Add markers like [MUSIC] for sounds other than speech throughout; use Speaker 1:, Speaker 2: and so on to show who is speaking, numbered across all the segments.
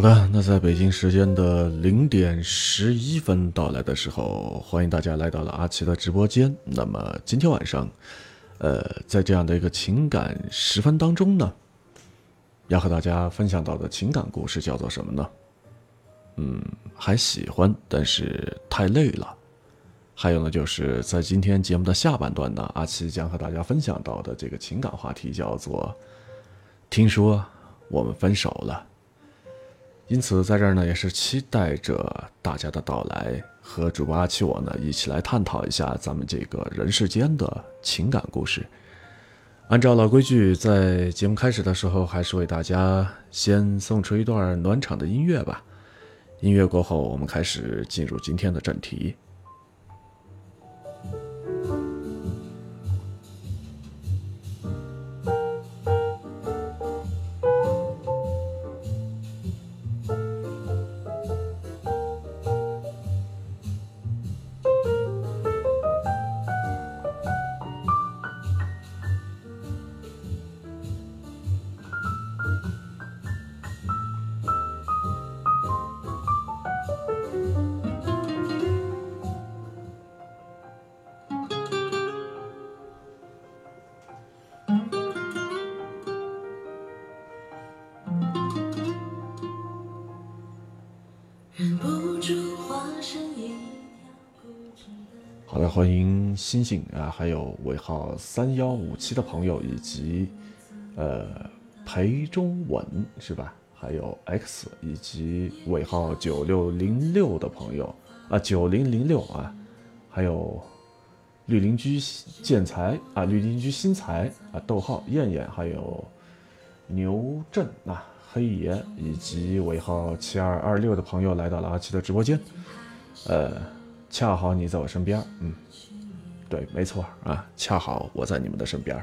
Speaker 1: 好的，那在北京时间的零点十一分到来的时候，欢迎大家来到了阿奇的直播间。那么今天晚上，呃，在这样的一个情感时分当中呢，要和大家分享到的情感故事叫做什么呢？嗯，还喜欢，但是太累了。还有呢，就是在今天节目的下半段呢，阿奇将和大家分享到的这个情感话题叫做“听说我们分手了”。因此，在这儿呢，也是期待着大家的到来，和主播阿七我呢一起来探讨一下咱们这个人世间的情感故事。按照老规矩，在节目开始的时候，还是为大家先送出一段暖场的音乐吧。音乐过后，我们开始进入今天的正题。好的，欢迎星星啊，还有尾号三幺五七的朋友，以及呃裴中文是吧？还有 X 以及尾号九六零六的朋友啊，九零零六啊，还有绿林居建材啊，绿林居新材啊，逗号燕燕，还有牛振啊，黑爷以及尾号七二二六的朋友来到了阿七的直播间，呃。恰好你在我身边，嗯，对，没错啊，恰好我在你们的身边。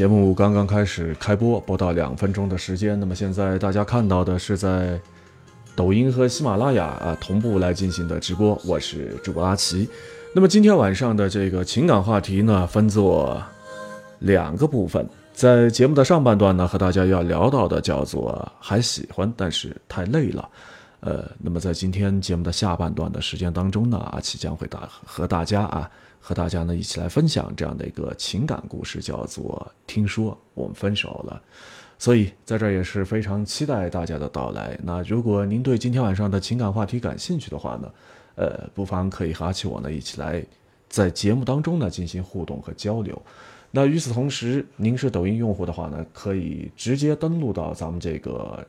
Speaker 1: 节目刚刚开始开播，不到两分钟的时间。那么现在大家看到的是在抖音和喜马拉雅啊同步来进行的直播。我是主播阿奇。那么今天晚上的这个情感话题呢，分作两个部分。在节目的上半段呢，和大家要聊到的叫做还喜欢，但是太累了。呃，那么在今天节目的下半段的时间当中呢，阿奇将会大和大家啊。和大家呢一起来分享这样的一个情感故事，叫做“听说我们分手了”。所以在这也是非常期待大家的到来。那如果您对今天晚上的情感话题感兴趣的话呢，呃，不妨可以和阿奇我呢一起来在节目当中呢进行互动和交流。那与此同时，您是抖音用户的话呢，可以直接登录到咱们这个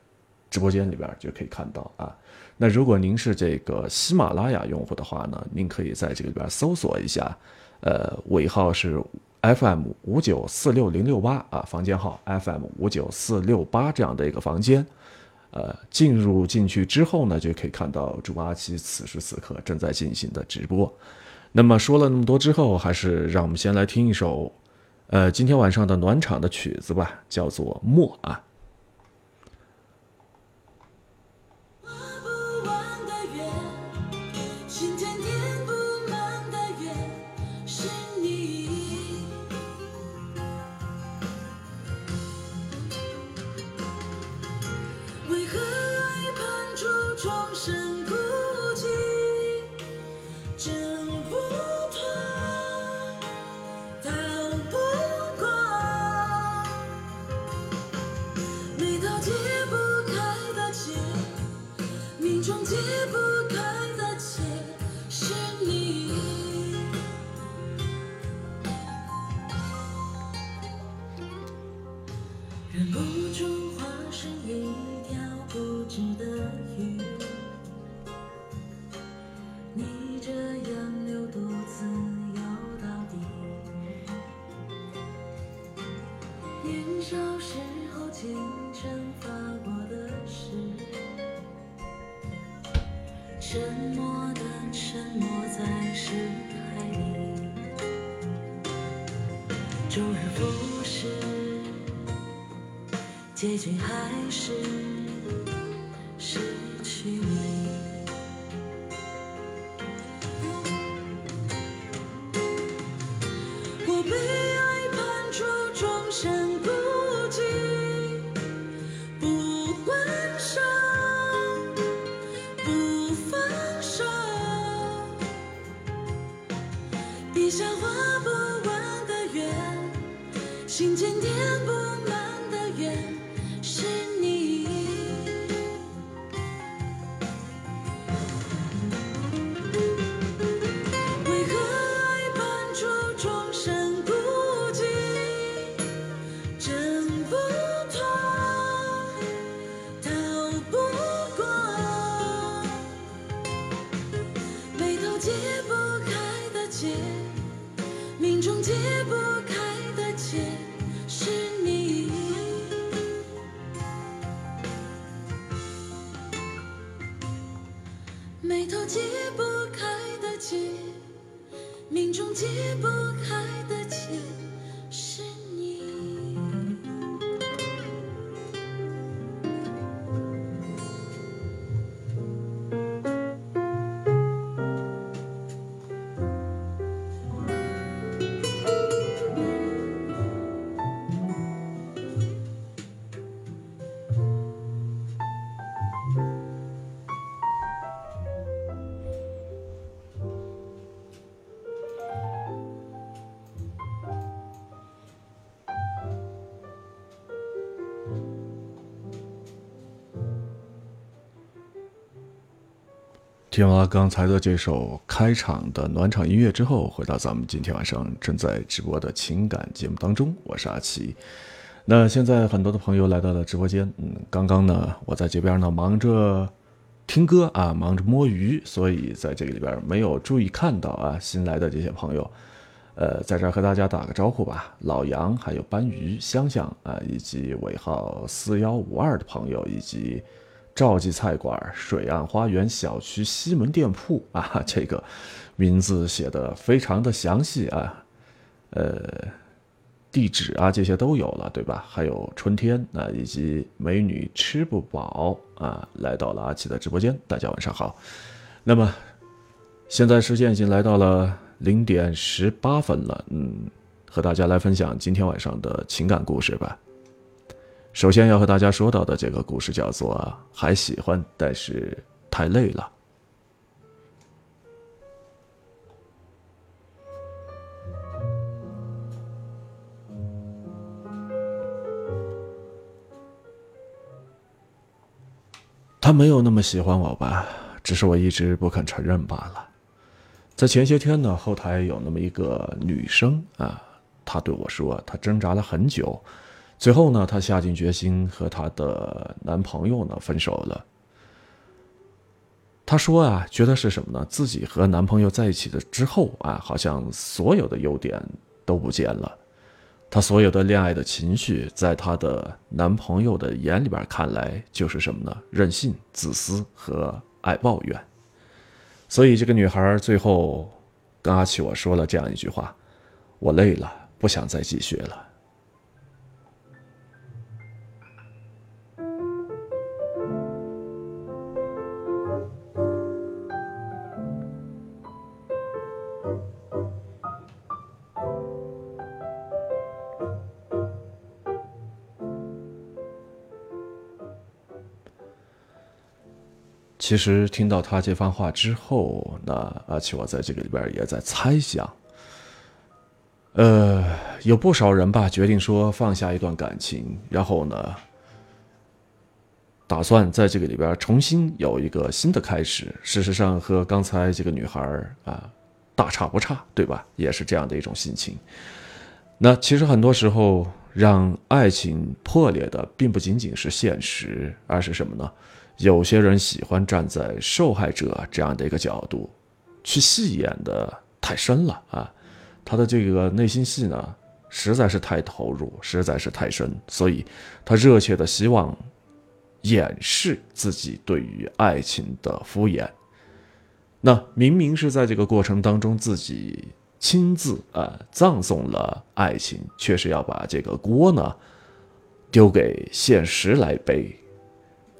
Speaker 1: 直播间里边就可以看到啊。那如果您是这个喜马拉雅用户的话呢，您可以在这个里边搜索一下，呃，尾号是 FM 五九四六零六八啊，房间号 FM 五九四六八这样的一个房间，呃，进入进去之后呢，就可以看到朱阿奇此时此刻正在进行的直播。那么说了那么多之后，还是让我们先来听一首，呃，今天晚上的暖场的曲子吧，叫做《默》啊。
Speaker 2: 周而复始，结局还是
Speaker 1: 听完刚才的这首开场的暖场音乐之后，回到咱们今天晚上正在直播的情感节目当中，我是阿奇。那现在很多的朋友来到了直播间，嗯，刚刚呢，我在这边呢忙着听歌啊，忙着摸鱼，所以在这个里边没有注意看到啊新来的这些朋友，呃，在这儿和大家打个招呼吧。老杨，还有斑鱼、香香啊，以及尾号四幺五二的朋友，以及赵记菜馆、水岸花园小区西门店铺啊，这个名字写的非常的详细啊，呃，地址啊这些都有了，对吧？还有春天啊，以及美女吃不饱啊，来到了阿奇的直播间，大家晚上好。那么现在时间已经来到了零点十八分了，嗯，和大家来分享今天晚上的情感故事吧。首先要和大家说到的这个故事叫做《还喜欢，但是太累了》。他没有那么喜欢我吧，只是我一直不肯承认罢了。在前些天呢，后台有那么一个女生啊，她对我说，她挣扎了很久。最后呢，她下定决心和她的男朋友呢分手了。她说啊，觉得是什么呢？自己和男朋友在一起的之后啊，好像所有的优点都不见了。她所有的恋爱的情绪，在她的男朋友的眼里边看来，就是什么呢？任性、自私和爱抱怨。所以这个女孩最后跟阿奇我说了这样一句话：“我累了，不想再继续了。”其实听到他这番话之后，那阿奇我在这个里边也在猜想，呃，有不少人吧决定说放下一段感情，然后呢，打算在这个里边重新有一个新的开始。事实上，和刚才这个女孩啊大差不差，对吧？也是这样的一种心情。那其实很多时候，让爱情破裂的并不仅仅是现实，而是什么呢？有些人喜欢站在受害者这样的一个角度，去戏演的太深了啊，他的这个内心戏呢，实在是太投入，实在是太深，所以他热切的希望掩饰自己对于爱情的敷衍。那明明是在这个过程当中自己亲自啊葬送了爱情，却是要把这个锅呢丢给现实来背。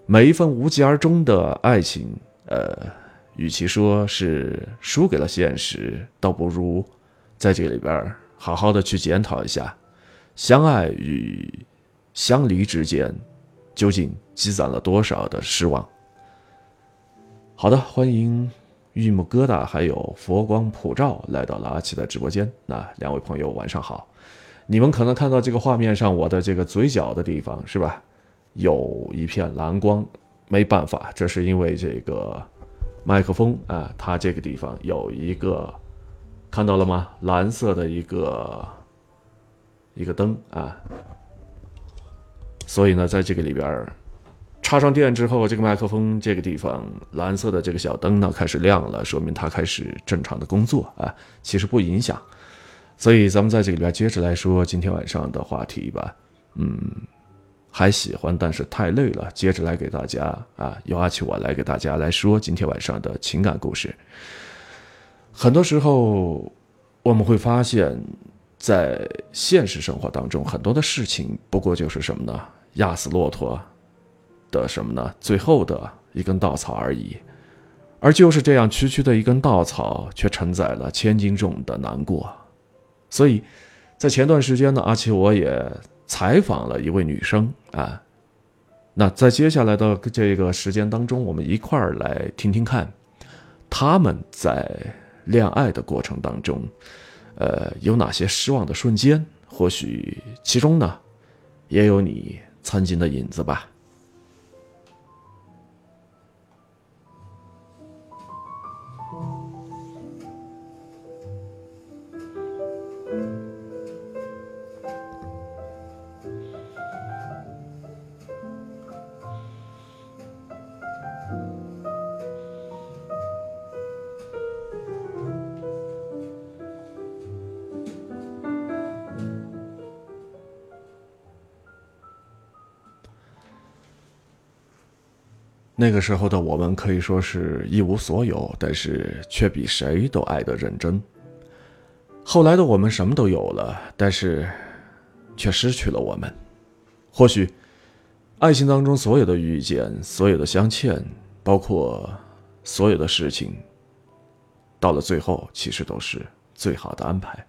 Speaker 1: 每一份无疾而终的爱情，呃，与其说是输给了现实，倒不如在这里边好好的去检讨一下，相爱与相离之间究竟积攒了多少的失望。好的，欢迎玉木疙瘩还有佛光普照来到了阿奇的直播间。那两位朋友晚上好，你们可能看到这个画面上我的这个嘴角的地方是吧？有一片蓝光，没办法，这是因为这个麦克风啊，它这个地方有一个看到了吗？蓝色的一个一个灯啊，所以呢，在这个里边插上电之后，这个麦克风这个地方蓝色的这个小灯呢开始亮了，说明它开始正常的工作啊，其实不影响。所以咱们在这里边接着来说今天晚上的话题吧，嗯。还喜欢，但是太累了。接着来给大家啊，由阿奇我来给大家来说今天晚上的情感故事。很多时候，我们会发现，在现实生活当中，很多的事情不过就是什么呢？压死骆驼的什么呢？最后的一根稻草而已。而就是这样区区的一根稻草，却承载了千斤重的难过。所以，在前段时间呢，阿奇我也。采访了一位女生啊，那在接下来的这个时间当中，我们一块儿来听听看，他们在恋爱的过程当中，呃，有哪些失望的瞬间？或许其中呢，也有你曾经的影子吧。那个时候的我们可以说是一无所有，但是却比谁都爱得认真。后来的我们什么都有了，但是却失去了我们。或许，爱情当中所有的遇见，所有的相欠，包括所有的事情，到了最后，其实都是最好的安排。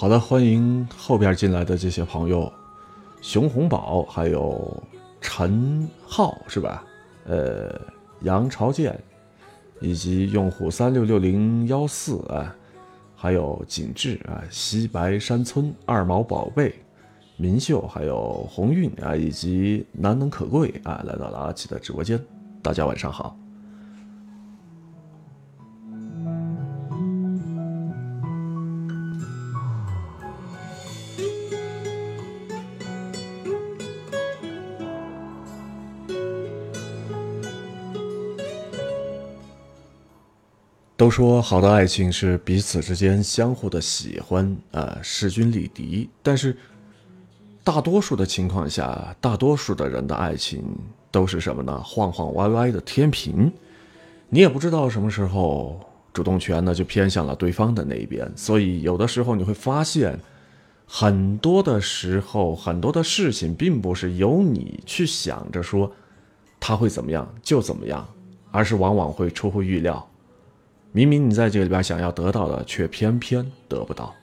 Speaker 1: 好的，欢迎后边进来的这些朋友，熊红宝，还有陈浩，是吧？呃，杨朝建，以及用户三六六零幺四啊，还有景致啊，西白山村二毛宝贝，明秀，还有鸿运啊，以及难能可贵啊，来到了阿奇的直播间，大家晚上好。都说好的爱情是彼此之间相互的喜欢，呃，势均力敌。但是，大多数的情况下，大多数的人的爱情都是什么呢？晃晃歪歪的天平，你也不知道什么时候主动权呢就偏向了对方的那一边。所以，有的时候你会发现，很多的时候，很多的事情并不是由你去想着说他会怎么样就怎么样，而是往往会出乎预料。明明你在这里边想要得到的，却偏偏得不到。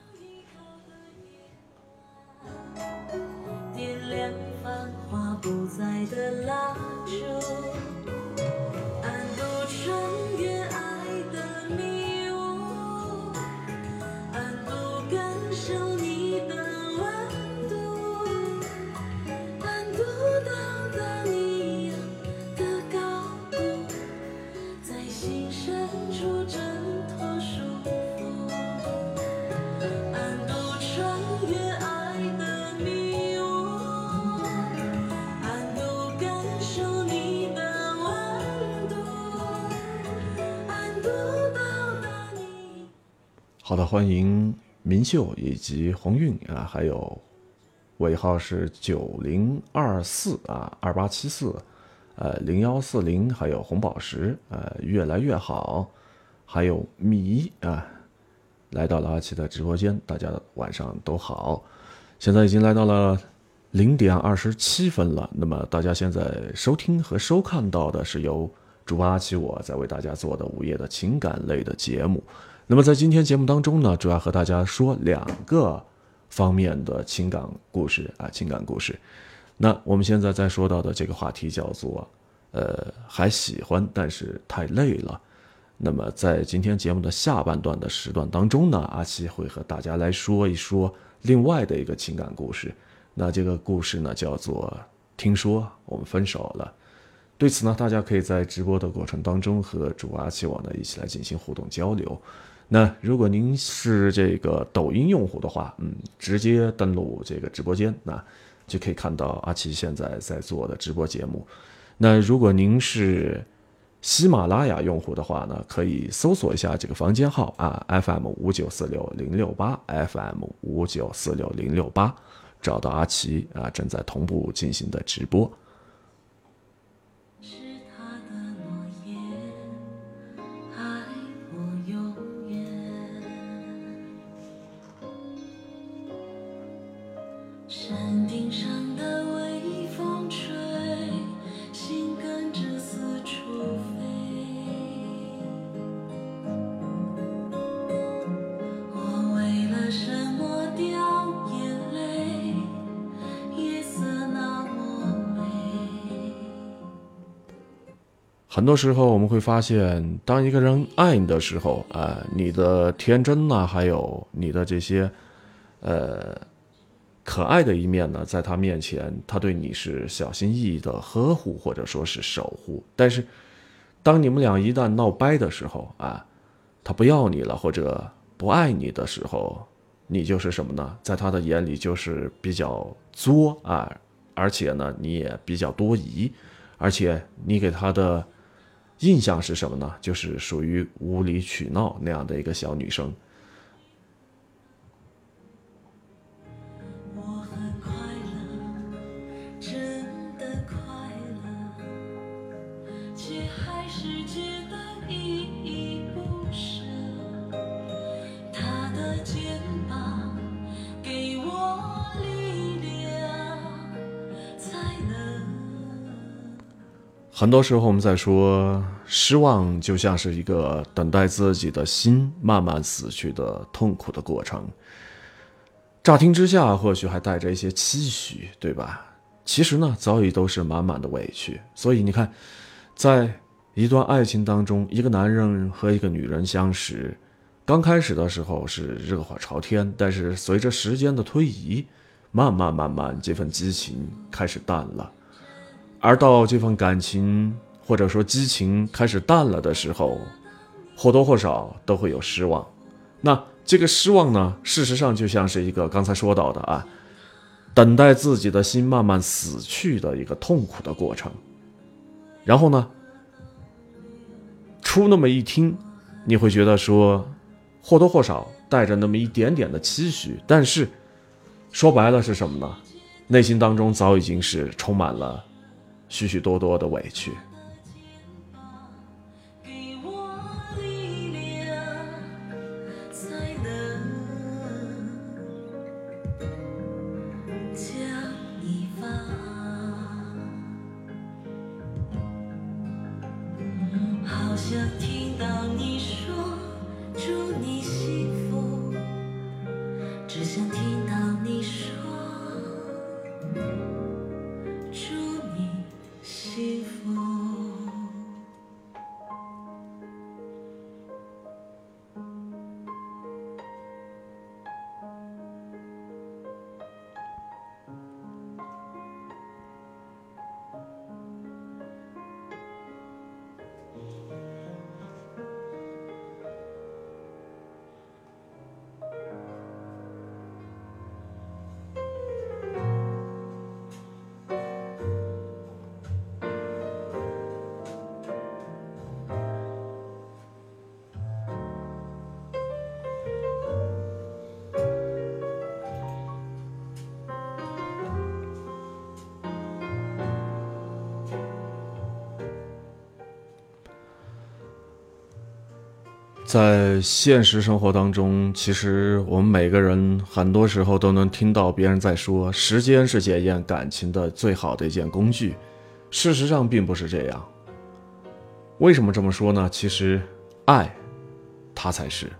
Speaker 1: 好的，欢迎明秀以及鸿运啊，还有尾号是九零二四啊，二八七四，呃，零幺四零，还有红宝石，呃，越来越好，还有米啊，来到了阿奇的直播间，大家晚上都好。现在已经来到了零点二十七分了，那么大家现在收听和收看到的是由主播阿奇我在为大家做的午夜的情感类的节目。那么在今天节目当中呢，主要和大家说两个方面的情感故事啊，情感故事。那我们现在在说到的这个话题叫做，呃，还喜欢，但是太累了。那么在今天节目的下半段的时段当中呢，阿七会和大家来说一说另外的一个情感故事。那这个故事呢，叫做“听说我们分手了”。对此呢，大家可以在直播的过程当中和主阿七我呢一起来进行互动交流。那如果您是这个抖音用户的话，嗯，直接登录这个直播间，那就可以看到阿奇现在在做的直播节目。那如果您是喜马拉雅用户的话呢，可以搜索一下这个房间号啊，FM 五九四六零六八，FM 五九四六零六八，找到阿奇啊，正在同步进行的直播。很多时候我们会发现，当一个人爱你的时候，啊、你的天真呐、还有你的这些，呃，可爱的一面呢，在他面前，他对你是小心翼翼的呵护或者说是守护。但是，当你们俩一旦闹掰的时候，啊，他不要你了或者不爱你的时候，你就是什么呢？在他的眼里就是比较作啊，而且呢，你也比较多疑，而且你给他的印象是什么呢？就是属于无理取闹那样的一个小女生。
Speaker 2: 很
Speaker 1: 多时候我们在说，失望就像是一个等待自己的心慢慢死去的痛苦的过程。乍听之下，或许还带着一些期许，对吧？其实呢，早已都是满满的委屈。所以你看，在一段爱情当中，一个男人和一个女人相识，刚开始的时候是热火朝天，但是随着时间的推移，慢慢慢慢，这份激情开始淡了。而到这份感情或者说激情开始淡了的时候，或多或少都会有失望。那这个失望呢，事实上就像是一个刚才说到的啊，等待自己的心慢慢死去的一个痛苦的过程。然后呢，出那么一听，你会觉得说，或多或少带着那么一点点的期许，但是说白了是什么呢？内心当中早已经是充满了许许多多的委屈。在现实生活当中，其实我们每个人很多时候都能听到别人在说，时间是检验感情的最好的一件工具。事实上并不是这样。为什么这么说呢？其实，爱，它才是。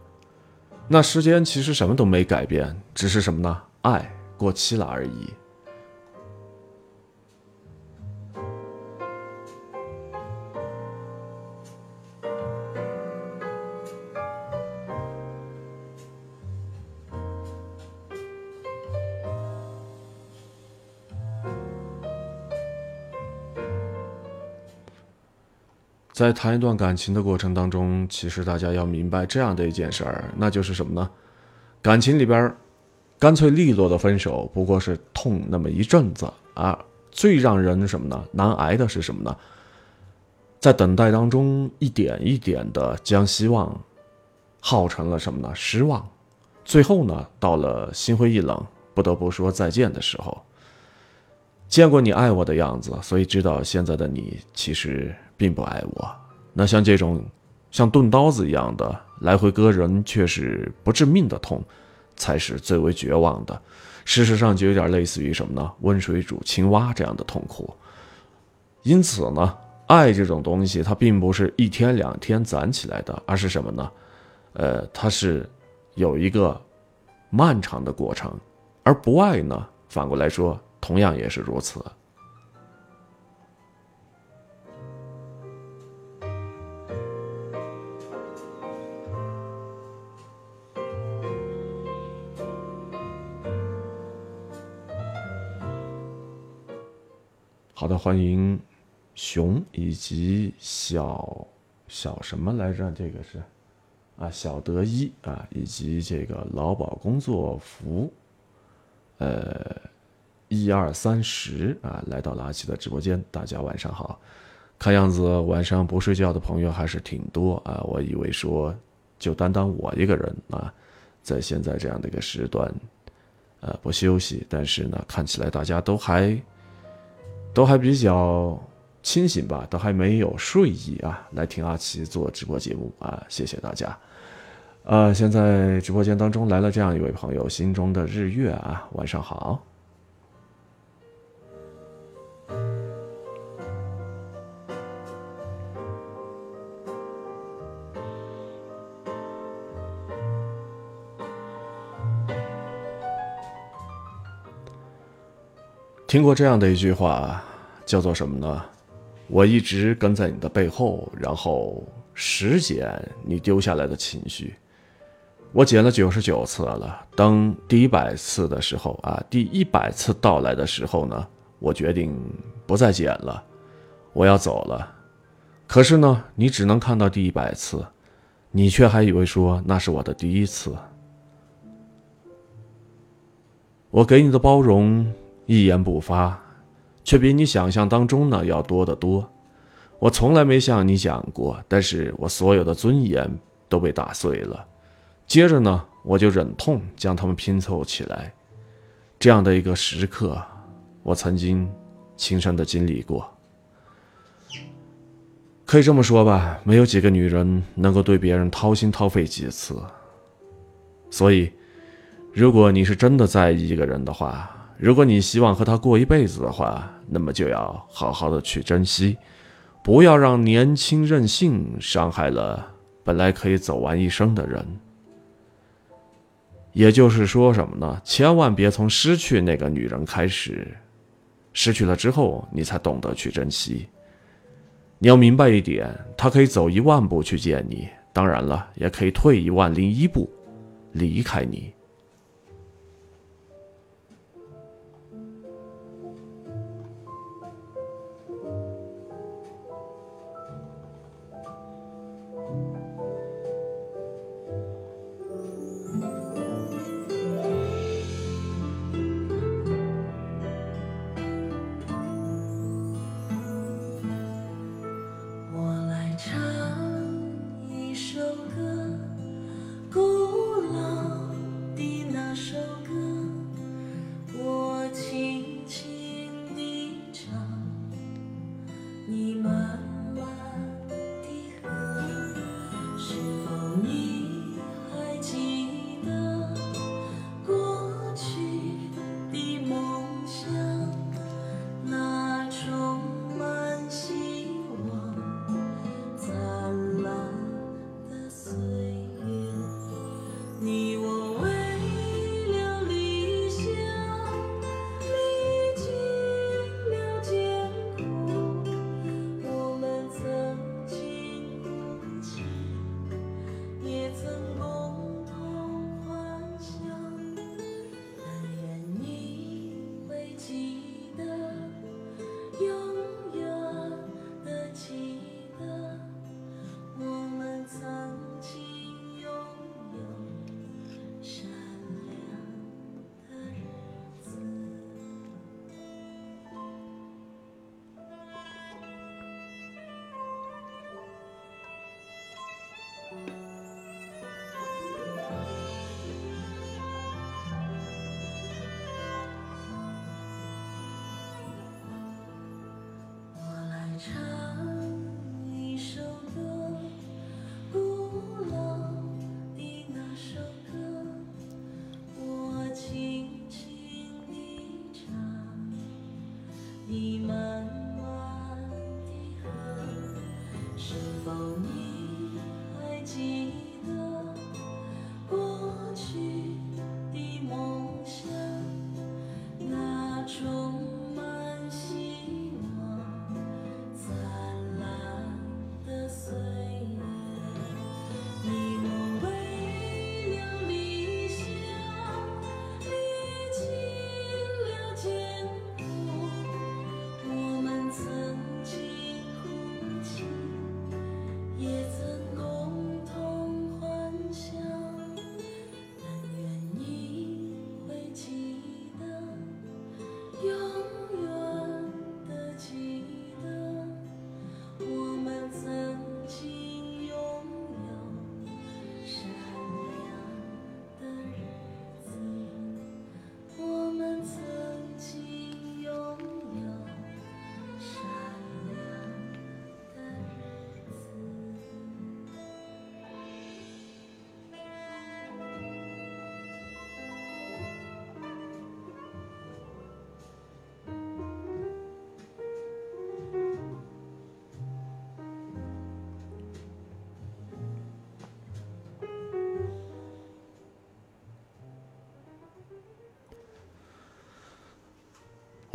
Speaker 1: 那时间其实什么都没改变，只是什么呢？爱过期了而已。在谈一段感情的过程当中，其实大家要明白这样的一件事儿，那就是什么呢？感情里边，干脆利落的分手，不过是痛那么一阵子啊。最让人什么呢？难挨的是什么呢？在等待当中，一点一点的将希望耗成了什么呢？失望。最后呢，到了心灰意冷，不得不说再见的时候，见过你爱我的样子，所以知道现在的你其实并不爱我。那像这种像钝刀子一样的来回割人，却是不致命的痛，才是最为绝望的。事实上，就有点类似于什么呢？温水煮青蛙这样的痛苦。因此呢，爱这种东西，它并不是一天两天攒起来的，而是什么呢？呃，它是有一个漫长的过程。而不爱呢，反过来说，同样也是如此。好的，欢迎熊以及小小什么来着？这个是啊，小德一啊，以及这个劳保工作服，呃，一二三十啊，来到了阿奇的直播间，大家晚上好。看样子晚上不睡觉的朋友还是挺多啊，我以为说就单单我一个人啊，在现在这样的一个时段，呃，不休息，但是呢，看起来大家都还。都还比较清醒吧，都还没有睡意啊，来听阿奇做直播节目啊，谢谢大家。呃，现在直播间当中来了这样一位朋友，心中的日月啊，晚上好。听过这样的一句话，叫做什么呢？我一直跟在你的背后，然后拾捡你丢下来的情绪。我捡了九十九次了，当第一百次的时候啊，第一百次到来的时候呢，我决定不再捡了，我要走了。可是呢，你只能看到第一百次，你却还以为说那是我的第一次。我给你的包容。一言不发，却比你想象当中呢要多得多。我从来没向你讲过，但是我所有的尊严
Speaker 2: 都被打碎了。接着呢，我就忍痛将它们拼凑起来。这样的一个时刻，我曾经亲身的经历过。可以这么说吧，没有几个女人能够对别人掏心掏肺几次。所以，如果你是真的在意一个人的话，如果你希望和他过一辈子的话，那么就要好好的去珍惜，不要让年轻任性伤害了本来可以走完一生的人。也就是说什么呢？千万别从失去那个女人开始，失去了之后你才懂得去珍惜。你要明白一点，她可以走一万步去见你，当然了，也可以退一万零一步离开你。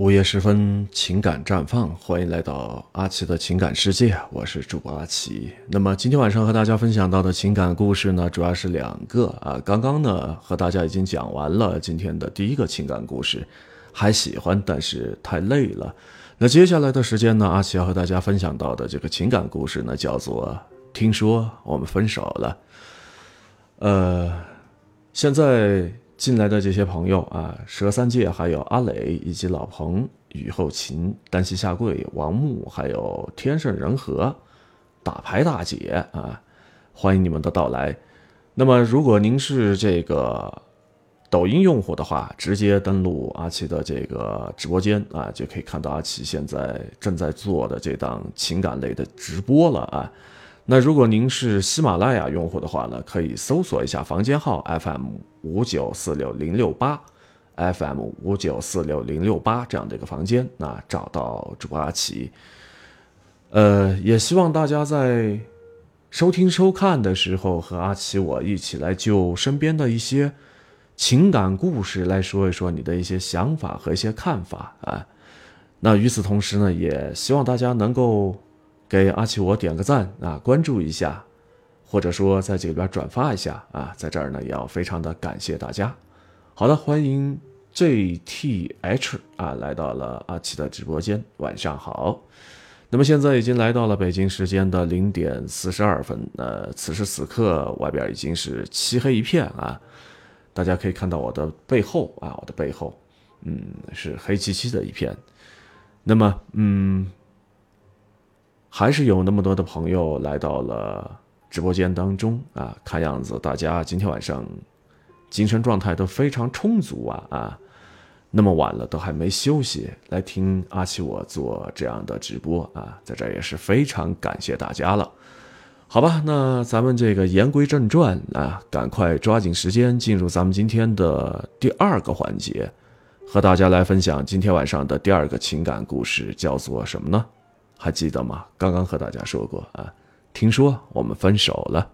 Speaker 2: 午夜时分，情感绽放，欢迎来到阿奇的情感世界，我是主播阿奇。那么今天晚上和大家分享到的情感故事呢，主要是两个啊。刚刚呢和大家已经讲完了今天的第一个情感故事，还喜欢，但是太累了。那接下来的时间呢，阿奇要和大家分享到的这个情感故事呢，叫做“听说我们分手了”。呃，现在进来的这些朋友啊，蛇三界还有阿磊以及老彭、雨后琴、单膝下跪、王木，还有天盛人和、打牌大姐啊，
Speaker 1: 欢迎你们的到来。那么，如果您是这个抖音用户的话，直接登录阿奇的这个直播间啊，就可以看到阿奇现在正在做的这档情感类的直播了啊。那如果您是喜马拉雅用户的话呢，可以搜索一下房间号 FM 五九四六零六八，FM 五九四六零六八这样的一个房间，那找到主播阿奇。呃，也希望大家在收听收看的时候，和阿奇我一起来就身边的一些情感故事来说一说你的一些想法和一些看法啊。那与此同时呢，也希望大家能够给阿奇我点个赞啊，关注一下，或者说在这里边转发一下啊。在这儿呢，也要非常的感谢大家。好的，欢迎 JTH 啊，来到了阿奇的直播间，晚上好。那么现在已经来到了北京时间的零点四十二分，呃，此时此刻外边已经是漆黑一片啊，大家可以看到我的背后啊，我的背后，嗯，是黑漆漆的一片。那么，嗯，还是有那么多的朋友来到了直播间当中啊，看样子大家今天晚上精神状态都非常充足啊啊。那么晚了都还没休息，来听阿奇我做这样的直播啊，在这也是非常感谢大家了。好吧，那咱们这个言归正传啊，赶快抓紧时间进入咱们今天的第二个环节，和大家来分享今天晚上的第二个情感故事，叫做什么呢？还记得吗？刚刚和大家说过啊，听说我们分手了。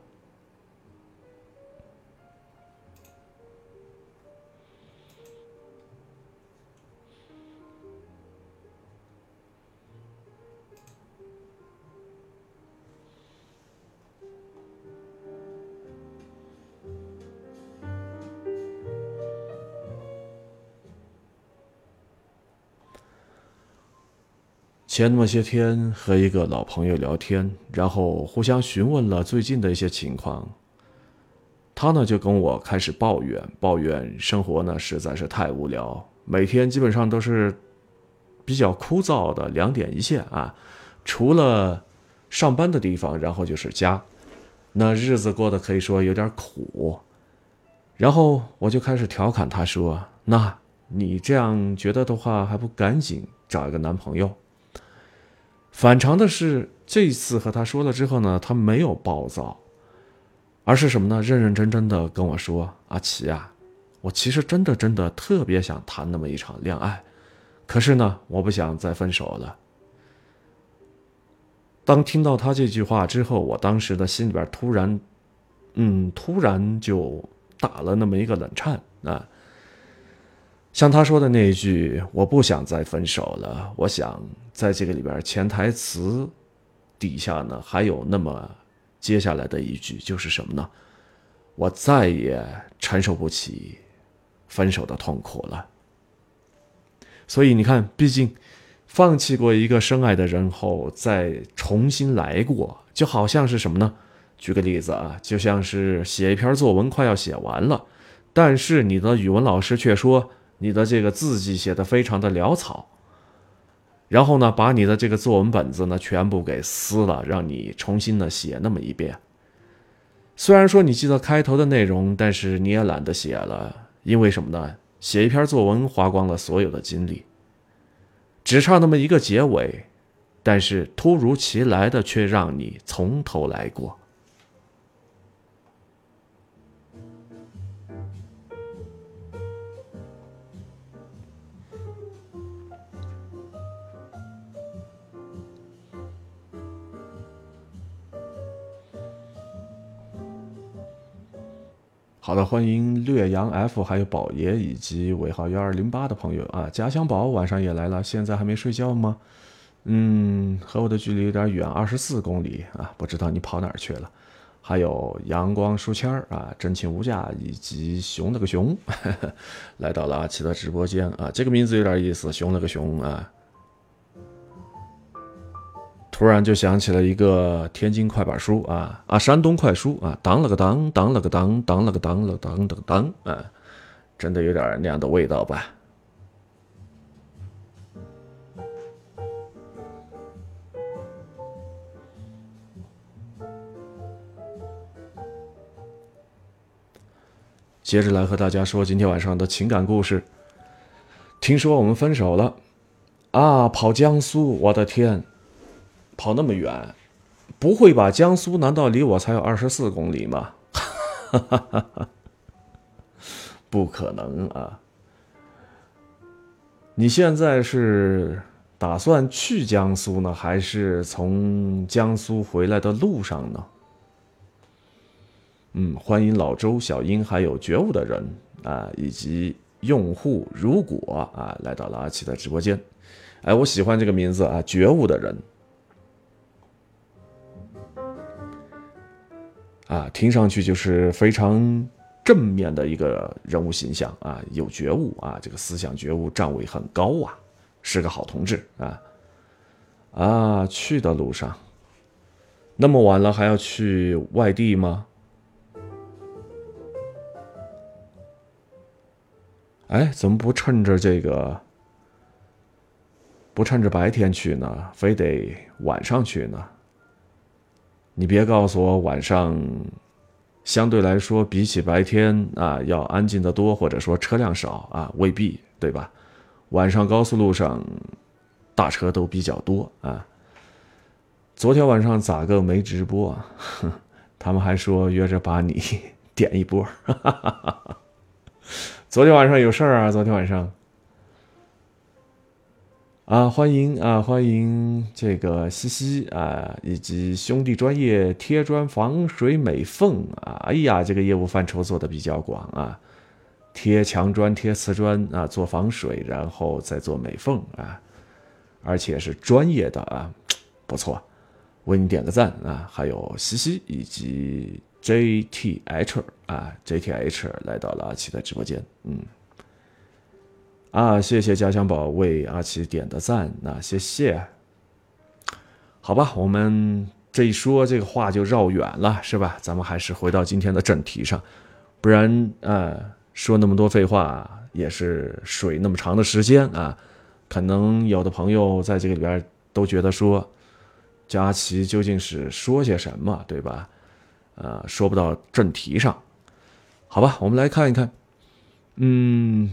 Speaker 1: 前那么些天和一个老朋友聊天，然后互相询问了最近的一些情况。他呢就跟我开始抱怨，抱怨生活呢实在是太无聊，每天基本上都是比较枯燥的两点一线啊，除了上班的地方，然后就是家，那日子过得可以说有点苦。然后我就开始调侃他说：“那你这样觉得的话，还不赶紧找一个男朋友？”反常的是，这次和他说了之后呢，他没有暴躁，而是什么呢？认认真真的跟我说：“阿奇啊，我其实真的真的特别想谈那么一场恋爱，可是呢，我不想再分手了。”当听到他这句话之后，我当时的心里边突然，嗯，突然就打了那么一个冷颤啊。像他说的那一句“我不想再分手了”，我想在这个里边潜台词底下呢，还有那么接下来的一句，就是什么呢？我再也承受不起分手的痛苦了。所以你看，毕竟放弃过一个深爱的人后，再重新来过，就好像是什么呢？举个例子啊，就像是写一篇作文快要写完了，但是你的语文老师却说。你的这个字迹写的非常的潦草，然后呢，把你的这个作文本子呢全部给撕了，让你重新的写那么一遍。虽然说你记得开头的内容，但是你也懒得写了，因为什么呢？写一篇作文花光了所有的精力，只差那么一个结尾，但是突如其来的却让你从头来过。好的，欢迎略阳 F，还有宝爷以及尾号幺二零八的朋友啊，家乡宝晚上也来了，现在还没睡觉吗？嗯，和我的距离有点远，二十四公里啊，不知道你跑哪儿去了。还有阳光书签儿啊，真情无价以及熊了个熊，[LAUGHS] 来到了阿奇的直播间啊，这个名字有点意思，熊了个熊啊。突然就想起了一个天津快板书啊啊，山东快书啊，当了个当，当了个当，当了个当了当当当啊，真的有点那样的味道吧。接着来和大家说今天晚上的情感故事。听说我们分手了，啊，跑江苏，我的天，跑那么远，不会吧？江苏难道离我才有二十四公里吗？哈哈哈哈不可能啊！你现在是打算去江苏呢，还是从江苏回来的路上呢？嗯，欢迎老周、小英，还有觉悟的人啊，以及用户如果啊来到了阿奇的直播间。哎，我喜欢这个名字啊，觉悟的人啊，听上去就是非常正面的一个人物形象啊，有觉悟啊，这个思想觉悟站位很高啊，是个好同志啊。啊，去的路上，那么晚了还要去外地吗？哎，怎么不趁着这个，不趁着白天去呢？非得晚上去呢？你别告诉我晚上相对来说比起白天啊要安静的多，或者说车辆少啊，未必对吧？晚上高速路上大车都比较多啊。昨天晚上咋个没直播啊？[LAUGHS] 他们还说约着把你 [LAUGHS] 点一波。哈哈哈哈昨天晚上有事儿啊！昨天晚上，啊，欢迎啊，欢迎这个西西啊，以及兄弟专业贴砖防水美缝啊！哎呀，这个业务范畴做的比较广啊，贴墙砖、贴瓷砖啊，做防水，然后再做美缝啊，而且是专业的啊，不错，为你点个赞啊！还有西西以及。JTH 啊，JTH 来到了阿奇的直播间，嗯，啊，谢谢家乡宝为阿奇点的赞，那谢谢。好吧，我们这一说这个话就绕远了，是吧？咱们还是回到今天的正题上，不然呃，说那么多废话也是水那么长的时间啊，可能有的朋友在这个里边都觉得说，佳琪究竟是说些什么，对吧？呃，说不到正题上，好吧，我们来看一看，嗯，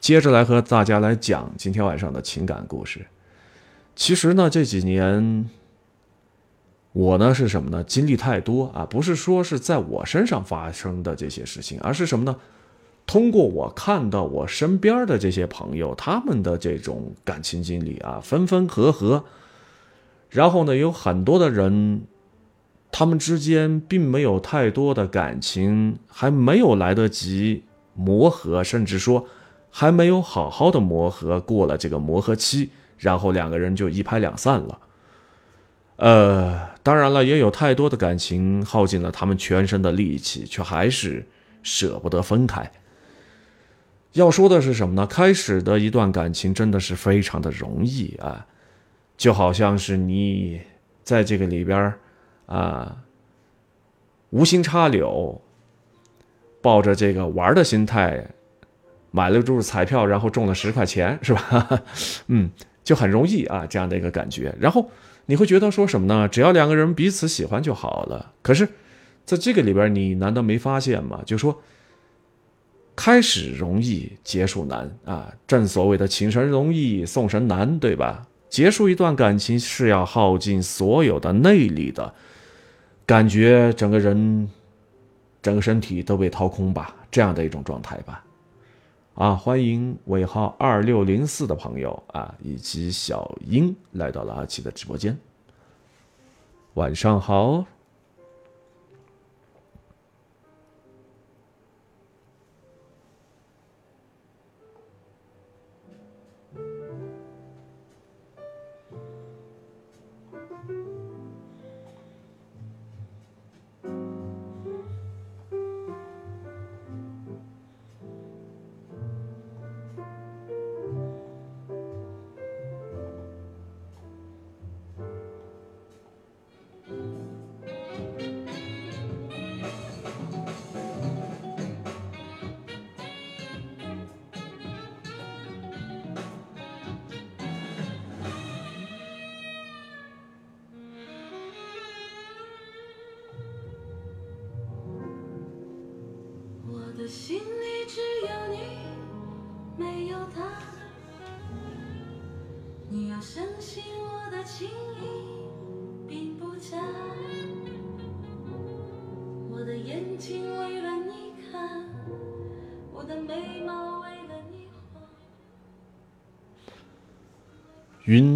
Speaker 1: 接着来和大家来讲今天晚上的情感故事。其实呢，这几年我呢是什么呢？经历太多啊，不是说是在我身上发生的这些事情，而是什么呢？通过我看到我身边的这些朋友他们的这种感情经历啊，分分合合，然后呢，有很多的人。他们之间并没有太多的感情，还没有来得及磨合，甚至说还没有好好的磨合过了这个磨合期，然后两个人就一拍两散了。呃，当然了，也有太多的感情耗尽了他们全身的力气，却还是舍不得分开。要说的是什么呢？开始的一段感情真的是非常的容易啊，就好像是你在这个里边啊，无心插柳，抱着这个玩的心态，买了注彩票，然后中了十块钱，是吧？[LAUGHS] 嗯，就很容易啊，这样的一个感觉。然后你会觉得说什么呢？只要两个人彼此喜欢就好了。可是，在这个里边，你难道没发现吗？就说开始容易，结束难啊。正所谓的请神容易送神难，对吧？结束一段感情是要耗尽所有的内力的。感觉整个人、整个身体都被掏空吧，这样的一种状态吧。啊，欢迎尾号二六零四的朋友啊，以及小英来到了阿奇的直播间。晚上好。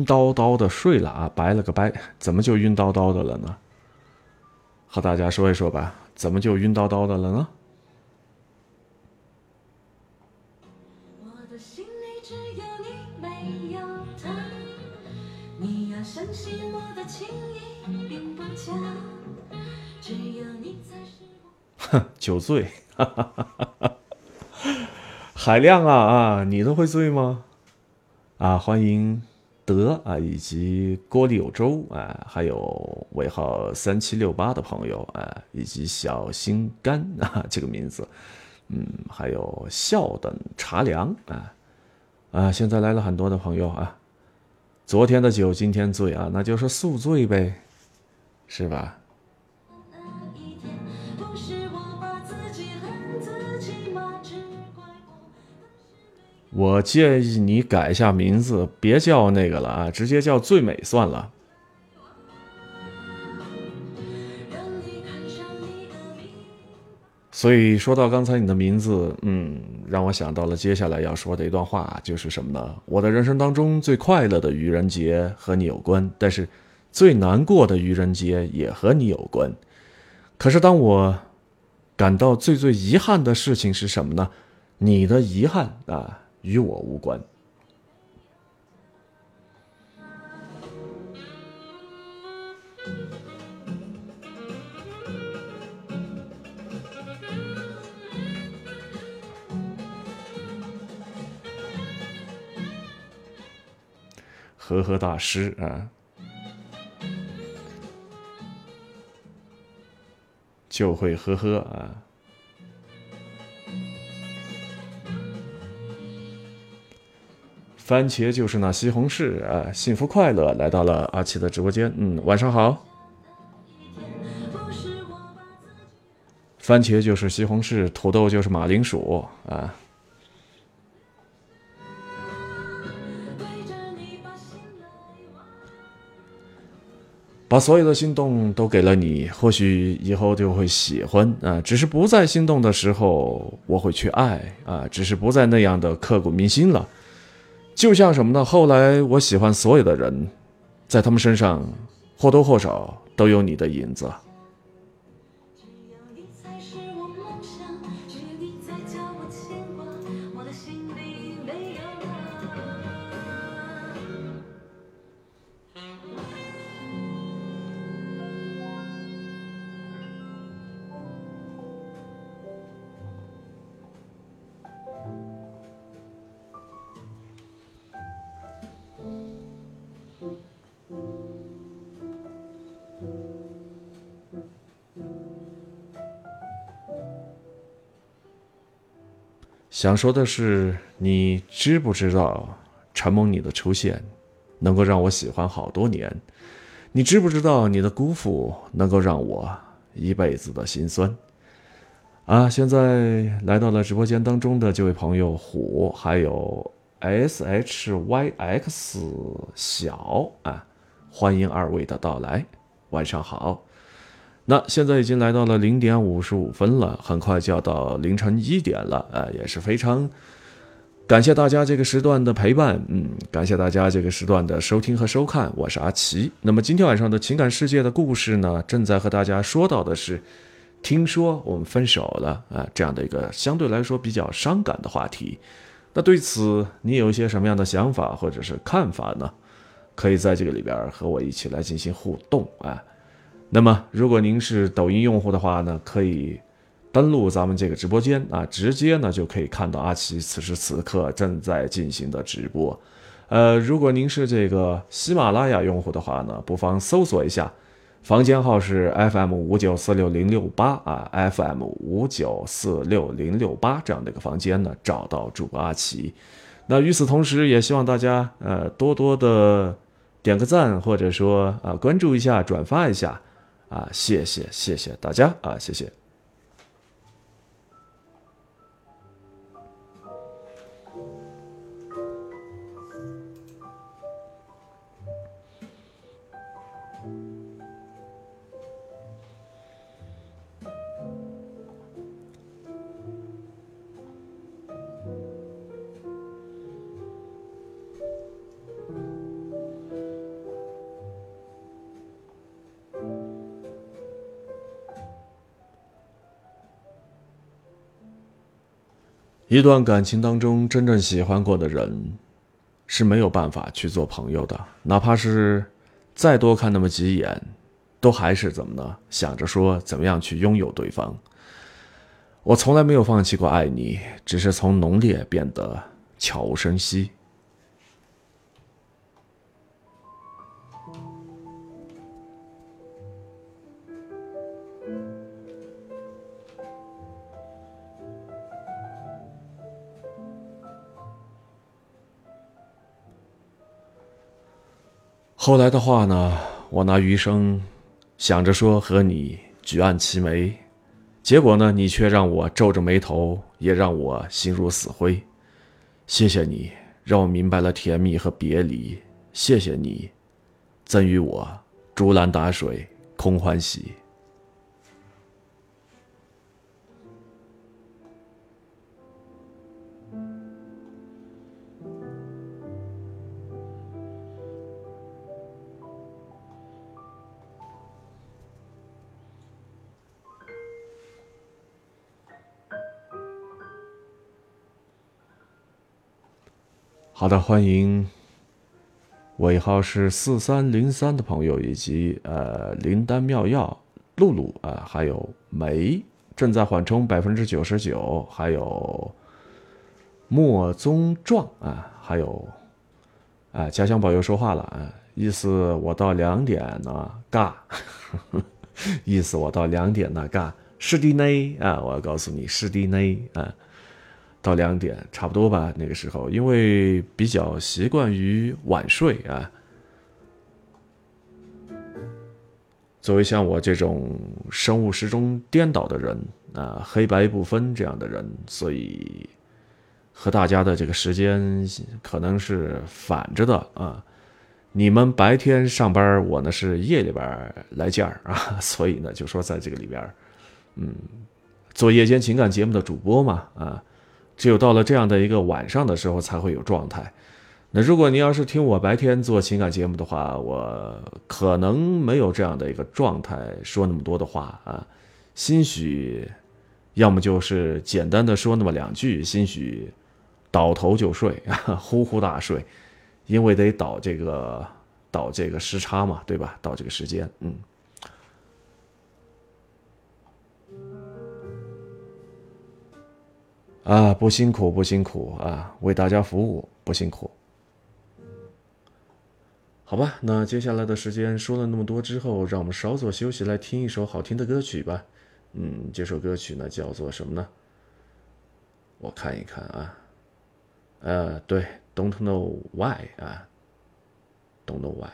Speaker 1: 晕叨叨的睡了啊，拜了个拜，怎么就晕叨叨的了呢？和大家说一说吧，怎么就晕叨叨的了呢？
Speaker 2: 我的心里只有你，没有他。你要相信我的情意并不假，只有你才是我。[LAUGHS]
Speaker 1: 酒醉，哈哈哈哈哈。海量啊啊，你都会醉吗？啊，欢迎德啊，以及锅里有粥啊，还有尾号三七六八的朋友啊，以及小心肝啊这个名字，嗯，还有笑等茶凉啊啊，现在来了很多的朋友啊，昨天的酒今天醉啊，那就是宿醉呗，是吧？
Speaker 2: 我。
Speaker 1: 建议你改一下名字，别叫那个了啊，直接叫最美算了。所以说到刚才你的名字，嗯，让我想到了接下来要说的一段话，就是什么呢？我的人生当中最快乐的愚人节和你有关，但是最难过的愚人节也和你有关。可是当我感到最最遗憾的事情是什么呢？你的遗憾啊，与我无关。呵呵大师啊，就会呵呵啊。番茄就是那西红柿啊，幸福快乐来到了阿奇的直播间，嗯，晚上好。番茄就是西红柿，土豆就是马铃薯啊。
Speaker 2: 把心来挖。
Speaker 1: 把所有的心动都给了你，或许以后就会喜欢啊。只是不再心动的时候，我会去爱啊。只是不再那样的刻骨铭心了。就像什么呢？后来我喜欢所有的人，在他们身上或多或少都有你的影子。
Speaker 2: 想
Speaker 1: 说的是，你知不知道，陈梦你的出现，能够让我喜欢好多年？你知不知道，你的辜负能够让我一辈子的心酸？啊，现在来到了直播间当中的这位朋友虎，还有 S H Y X 小啊，欢迎二位的到来，晚上好。那现在已经来到了零点五十五分了，很快就要到凌晨一点了，呃，也是非常感谢大家这个时段的陪伴，嗯，感谢大家这个时段的收听和收看，我是阿奇。那么今天晚上的情感世界的故事呢，正在和大家说到的是，听说我们分手了啊、这样的一个相对来说比较伤感的话题。那对此你有一些什么样的想法或者是看法呢？可以在这个里边和我一起来进行互动啊。那么，如果您是抖音用户的话呢，可以登录咱们这个直播间啊，直接呢就可以看到阿奇此时此刻正在进行的直播。呃，如果您是这个喜马拉雅用户的话呢，不妨搜索一下，房间号是 FM 五九四六零六八啊，FM 五九四六零六八这样的一个房间呢，找到主播阿奇。那与此同时，也希望大家呃多多的点个赞，或者说啊关注一下、转发一下。啊，谢谢谢谢大家啊，谢谢。一段感情当中，真正喜欢过的人是没有办法去做朋友的，哪怕是再多看那么几眼，都还是怎么呢？想着说怎么样去拥有对方。我从来没有放弃过爱你，只是从浓烈变得悄无声息。后来的话呢，我拿余生想着说和你举案齐眉，结果呢，你却让我皱着眉头，也让我心如死灰。谢谢你，让我明白了甜蜜和别离。谢谢你，赠予我竹篮打水空欢喜。好的，欢迎尾号是四三零三的朋友，以及呃灵丹妙药露露啊，还有梅正在缓冲百分之九十九，还有莫宗壮啊，还有啊家乡宝又说话了啊，意思我到两点呢尬，[LAUGHS] 意思我到两点呢尬。是的呢？啊，我要告诉你是的呢？啊。到两点差不多吧，那个时候，因为比较习惯于晚睡啊。作为像我这种生物时钟颠倒的人啊，黑白不分这样的人，所以和大家的这个时间可能是反着的啊。你们白天上班，我呢是夜里边来件儿啊，[LAUGHS] 所以呢就说在这个里边，嗯，做夜间情感节目的主播嘛啊。只有到了这样的一个晚上的时候才会有状态。那如果你要是听我白天做情感节目的话，我可能没有这样的一个状态说那么多的话啊。兴许，要么就是简单的说那么两句，兴许倒头就睡，[LAUGHS] 呼呼大睡，因为得倒这个倒这个时差嘛，对吧？倒这个时间，嗯。啊，不辛苦，不辛苦啊！为大家服务，不辛苦。好吧，那接下来的时间说了那么多之后，让我们稍作休息，来听一首好听的歌曲吧。嗯，这首歌曲呢叫做什么呢？我看一看啊，呃，对，Don't know why 啊，Don't know why。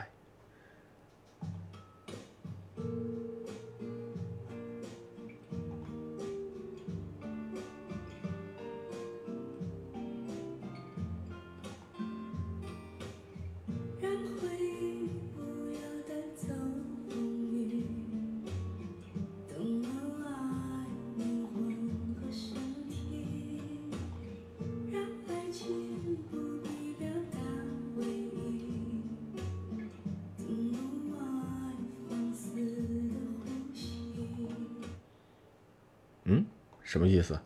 Speaker 1: 什么意思？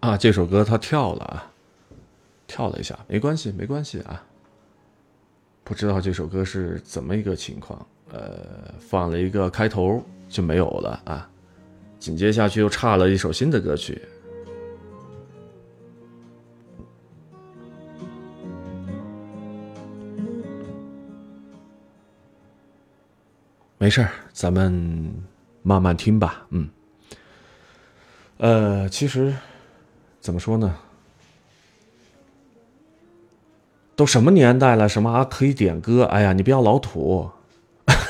Speaker 1: 啊，这首歌他跳了啊，跳了一下，没关系，没关系啊。不知道这首歌是怎么一个情况，呃，放了一个开头就没有了啊，紧接下去又差了一首新的歌曲。没事儿，咱们慢慢听吧。嗯，呃，其实怎么说呢？都什么年代了，什么还可以点歌？哎呀，你不要老土。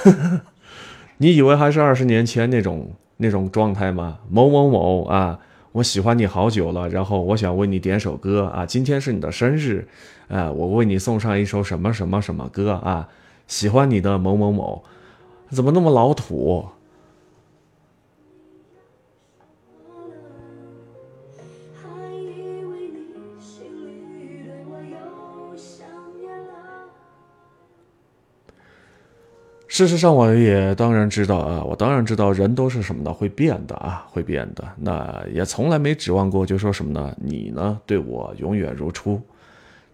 Speaker 1: [LAUGHS] 你以为还是二十年前那种那种状态吗？某某某啊，我喜欢你好久了，然后我想为你点首歌啊，今天是你的生日，呃，我为你送上一首什么什么什么歌啊，喜欢你的某某某，怎么那么老土？事实上，我也当然知道啊，我当然知道人都是什么呢？会变的啊，会变的。那也从来没指望过，就说什么呢？你呢，对我永远如初。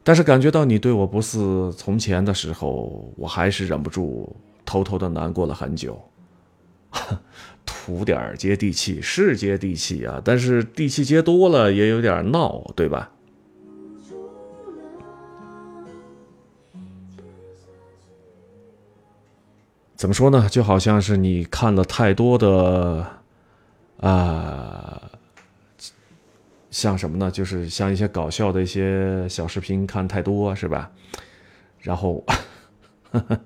Speaker 1: 但是感觉到你对我不似从前的时候，我还是忍不住偷偷的难过了很久。[LAUGHS] 图点儿接地气是接地气啊，但是地气接多了也有点闹，对吧？怎么说呢？就好像是你看了太多的，啊、像什么呢？就是像一些搞笑的一些小视频看太多，是吧？然后，哈哈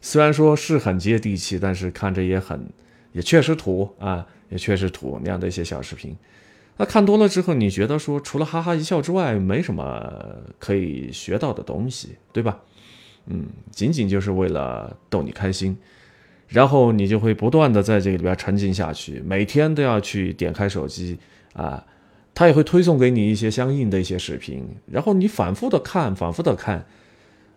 Speaker 1: 虽然说是很接地气，但是看着也很，也确实土啊，也确实土那样的一些小视频。那看多了之后，你觉得说除了哈哈一笑之外，没什么可以学到的东西，对吧？嗯，仅仅就是为了逗你开心，然后你就会不断的在这个里边沉浸下去，每天都要去点开手机啊，它也会推送给你一些相应的一些视频，然后你反复的看，反复的看，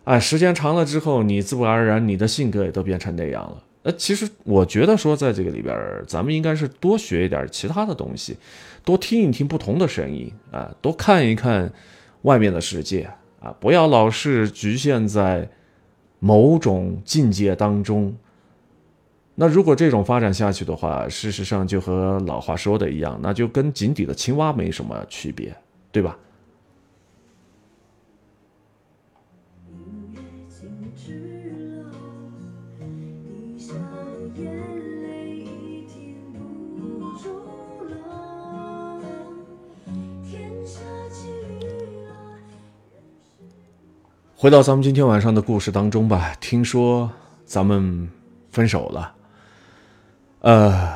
Speaker 1: 哎，时间长了之后，你自不而然你的性格也都变成那样了。呃，其实我觉得说，在这个里边，咱们应该是多学一点其他的东西，多听一听不同的声音啊，多看一看外面的世界啊，不要老是局限在某种境界当中。那如果这种发展下去的话，事实上就和老话说的一样，那就跟井底的青蛙没什么区别，对吧？回到咱们今天晚上的故事当中吧。听说咱们分手了，呃，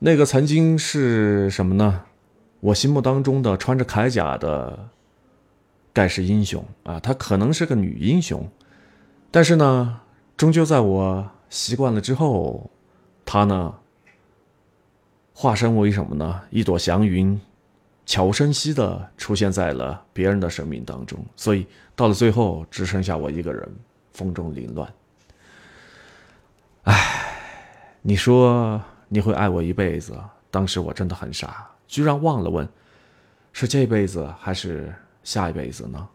Speaker 1: 那个曾经是什么呢？我心目当中的穿着铠甲的盖世英雄啊，她可能是个女英雄，但是呢，终究在我习惯了之后，她呢，化身为什么呢？一朵祥云，悄无声息的出现在了别人的生命当中，所以到了最后只剩下我一个人，风中凌乱。唉，你说你会爱我一辈子，当时我真的很傻，居然忘了问，是这辈子还是下一辈子呢？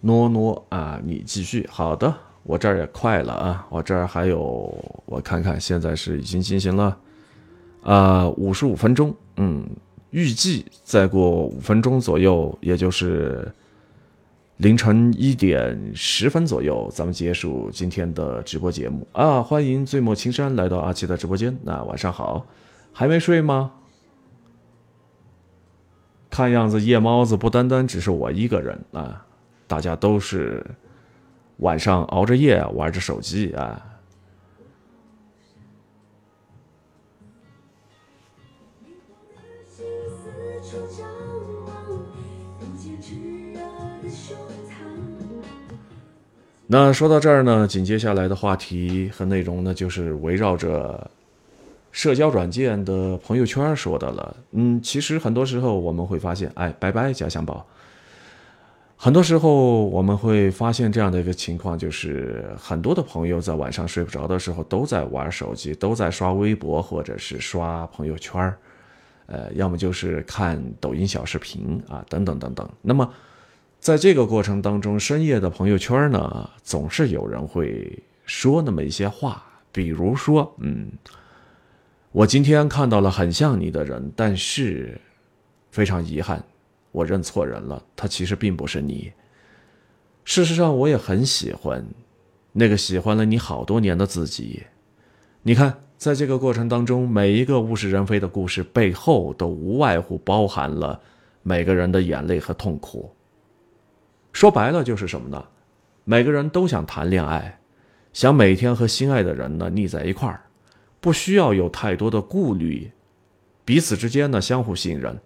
Speaker 1: 诺诺啊，你继续。好的，我这儿也快了啊，我这儿还有，我看看，现在是已经进行了啊五十五分钟，嗯，预计再过五分钟左右，也就是凌晨一点十分左右，咱们结束今天的直播节目啊。欢迎醉墨青山来到阿奇的直播间，那晚上好，还没睡吗？看样子夜猫子不单单只是我一个人啊。大家都是晚上熬着夜玩着手机啊。那说到这儿呢，紧接下来的话题和内容呢，就是围绕着社交软件的朋友圈说的了。嗯，其实很多时候我们会发现，哎，拜拜，家乡宝。很多时候我们会发现这样的一个情况，就是很多的朋友在晚上睡不着的时候都在玩手机，都在刷微博或者是刷朋友圈，呃，要么就是看抖音小视频啊，等等等等。那么在这个过程当中，深夜的朋友圈呢，总是有人会说那么一些话，比如说，嗯，我今天看到了很像你的人，但是非常遗憾。我认错人了，他其实并不是你。事实上，我也很喜欢那个喜欢了你好多年的自己。你看，在这个过程当中，每一个物是人非的故事背后，都无外乎包含了每个人的眼泪和痛苦。说白了，就是什么呢？每个人都想谈恋爱，想每天和心爱的人呢腻在一块儿，不需要有太多的顾虑，彼此之间呢相互信任。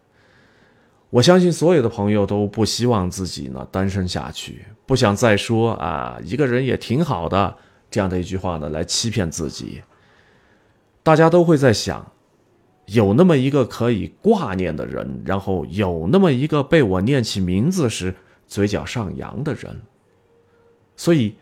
Speaker 1: 我相信所有的朋友都不希望自己呢单身下去，不想再说啊一个人也挺好的这样的一句话呢来欺骗自己。大家都会在想，有那么一个可以挂念的人，然后有那么一个被我念起名字时嘴角上扬的人。所以，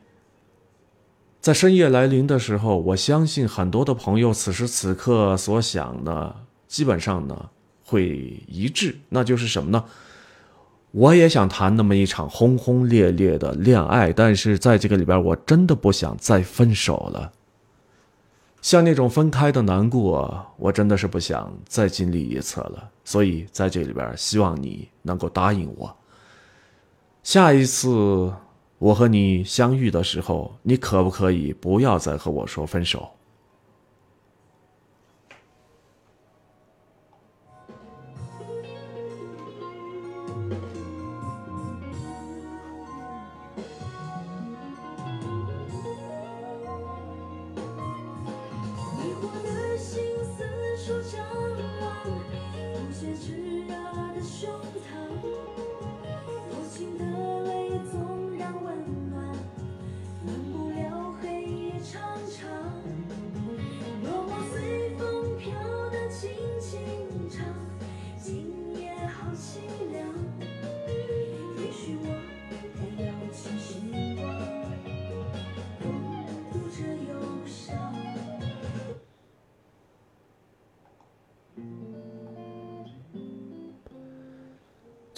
Speaker 1: 在深夜来临的时候，我相信很多的朋友此时此刻所想的，基本上呢。会一致，那就是什么呢？我也想谈那么一场轰轰烈烈的恋爱，但是在这个里边，我真的不想再分手了。像那种分开的难过，我真的是不想再经历一次了。所以在这里边，希望你能够答应我，下一次我和你相遇的时候，你可不可以不要再和我说分手？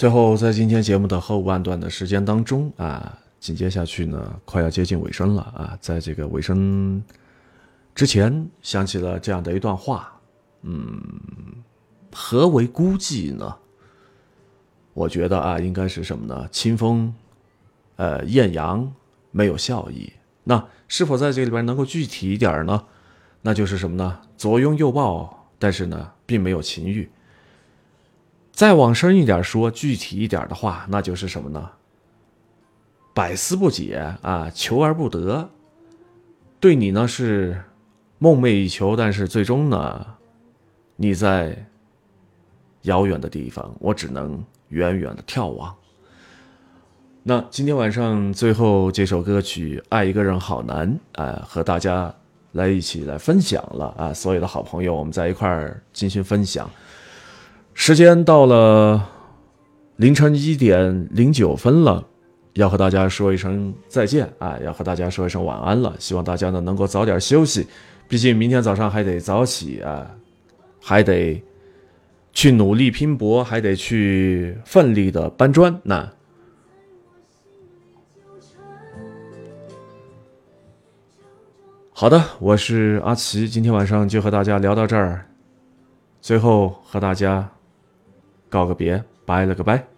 Speaker 1: 最后，在今天节目的后半段的时间当中啊，紧接下去呢，快要接近尾声了啊，在这个尾声之前，想起了这样的一段话，嗯，何为孤寂呢？我觉得啊，应该是什么呢？清风，呃，艳阳，没有笑意。那是否在这里边能够具体一点呢？那就是什么呢？左拥右抱，但是呢，并没有情欲。再往深一点说，具体一点的话，那就是什么呢？百思不解啊，求而不得。对你呢是梦寐以求，但是最终呢，你在遥远的地方，我只能远远的眺望。那今天晚上最后这首歌曲《爱一个人好难》啊，和大家来一起来分享了啊，所有的好朋友，我们在一块儿进行分享。时间到了凌晨一点零九分了，要和大家说一声再见啊！要和大家说一声晚安了。希望大家呢能够早点休息，毕竟明天早上还得早起啊，还得去努力拼搏，还得去奋力的搬砖。那好的，我是阿奇，今天晚上就和大家聊到这儿，最后和大家。告个别，拜了个拜。